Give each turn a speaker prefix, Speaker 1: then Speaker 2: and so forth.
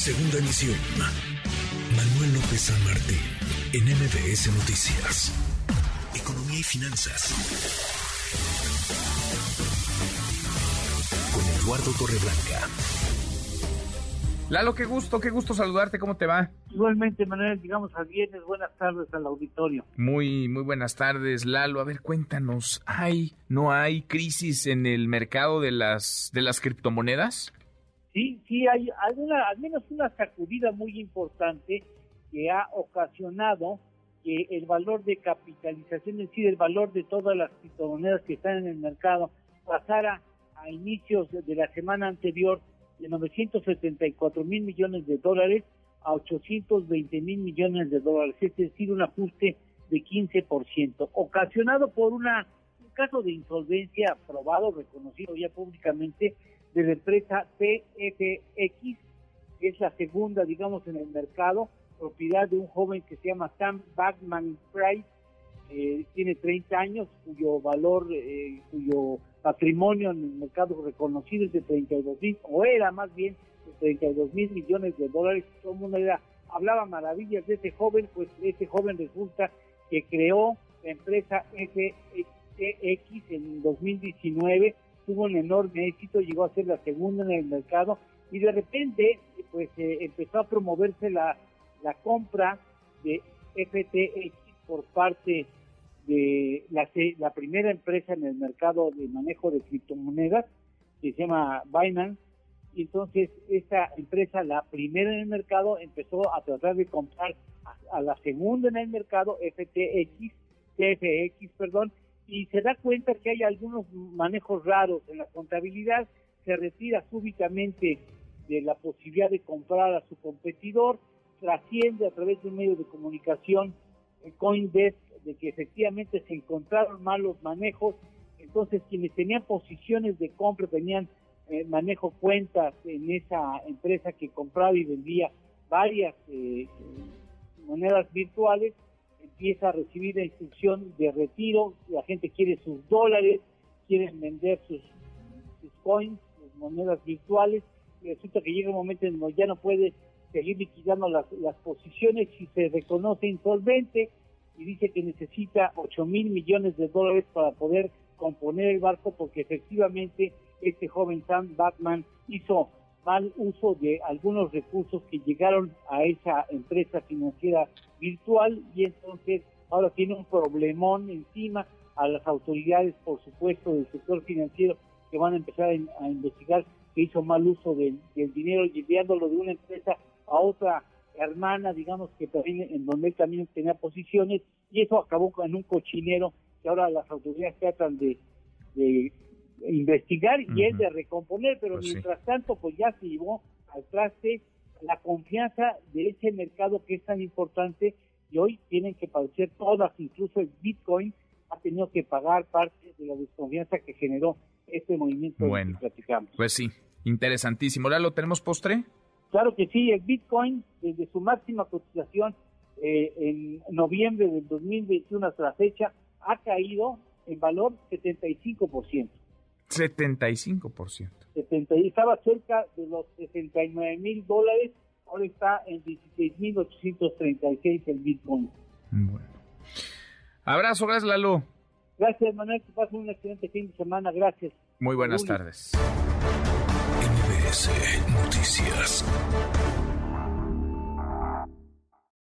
Speaker 1: Segunda emisión. Manuel López San Martín, en MBS Noticias. Economía y finanzas. Con Eduardo Torreblanca.
Speaker 2: Lalo, qué gusto, qué gusto saludarte, ¿cómo te va?
Speaker 3: Igualmente, Manuel, digamos al viernes, buenas tardes al auditorio.
Speaker 2: Muy, muy buenas tardes, Lalo. A ver, cuéntanos, ¿hay, no hay crisis en el mercado de las, de las criptomonedas?
Speaker 3: Sí, sí, hay, alguna, al menos una sacudida muy importante que ha ocasionado que el valor de capitalización, es decir, el valor de todas las criptomonedas que están en el mercado, pasara a inicios de la semana anterior de 974 mil millones de dólares a 820 mil millones de dólares, es decir, un ajuste de 15%, ocasionado por una, un caso de insolvencia aprobado, reconocido ya públicamente, de la empresa que es la segunda, digamos, en el mercado, propiedad de un joven que se llama Sam Bagman Price, eh, tiene 30 años, cuyo valor, eh, cuyo patrimonio en el mercado reconocido es de 32 mil, o era más bien de 32 mil millones de dólares. Todo el mundo era, hablaba maravillas de ese joven, pues ese joven resulta que creó la empresa FX en 2019, tuvo un enorme éxito, llegó a ser la segunda en el mercado y de repente pues eh, empezó a promoverse la, la compra de FTX por parte de la, la primera empresa en el mercado de manejo de criptomonedas, que se llama Binance, y entonces esta empresa, la primera en el mercado, empezó a tratar de comprar a, la segunda en el mercado, FTX, TFX, perdón, y se da cuenta que hay algunos manejos raros en la contabilidad, se retira súbitamente de la posibilidad de comprar a su competidor, trasciende a través de un medio de comunicación, Coindesk, de que efectivamente se encontraron malos manejos, entonces quienes tenían posiciones de compra, tenían eh, manejo cuentas en esa empresa que compraba y vendía varias eh, monedas virtuales, empieza a recibir la instrucción de retiro, la gente quiere sus dólares, quieren vender sus, coins, sus monedas virtuales, y resulta que llega un momento en donde ya no puede seguir liquidando las, las posiciones y se reconoce insolvente, y dice que necesita 8 mil millones de dólares para poder componer el barco porque efectivamente este joven Sam Batman hizo mal uso de algunos recursos que llegaron a esa empresa financiera virtual y entonces ahora tiene un problemón encima a las autoridades, por supuesto, del sector financiero que van a empezar a, investigar que hizo mal uso del, dinero y enviándolo de una empresa a otra hermana, digamos que también en donde él también tenía posiciones, y eso acabó en un cochinero que ahora las autoridades tratan de, investigar y es de recomponer, pero pues mientras tanto, pues ya se llevó al traste la confianza de ese mercado que es tan importante y hoy tienen que padecer todas, incluso el Bitcoin ha tenido que pagar parte de la desconfianza que generó este movimiento
Speaker 2: bueno,
Speaker 3: que platicamos.
Speaker 2: Pues sí, interesantísimo. ¿Ahora lo tenemos postre?
Speaker 3: Claro que sí, el Bitcoin desde su máxima cotización eh, en noviembre del 2021 hasta la fecha ha caído en valor 75%.
Speaker 2: 75%.
Speaker 3: 70, estaba cerca de los 69 mil dólares, ahora está en 16 mil 836 el Bitcoin.
Speaker 2: Bueno. Abrazo, gracias Lalo.
Speaker 3: Gracias Manuel, que pasen un excelente fin de semana, gracias.
Speaker 2: Muy buenas tardes.
Speaker 1: MBS Noticias.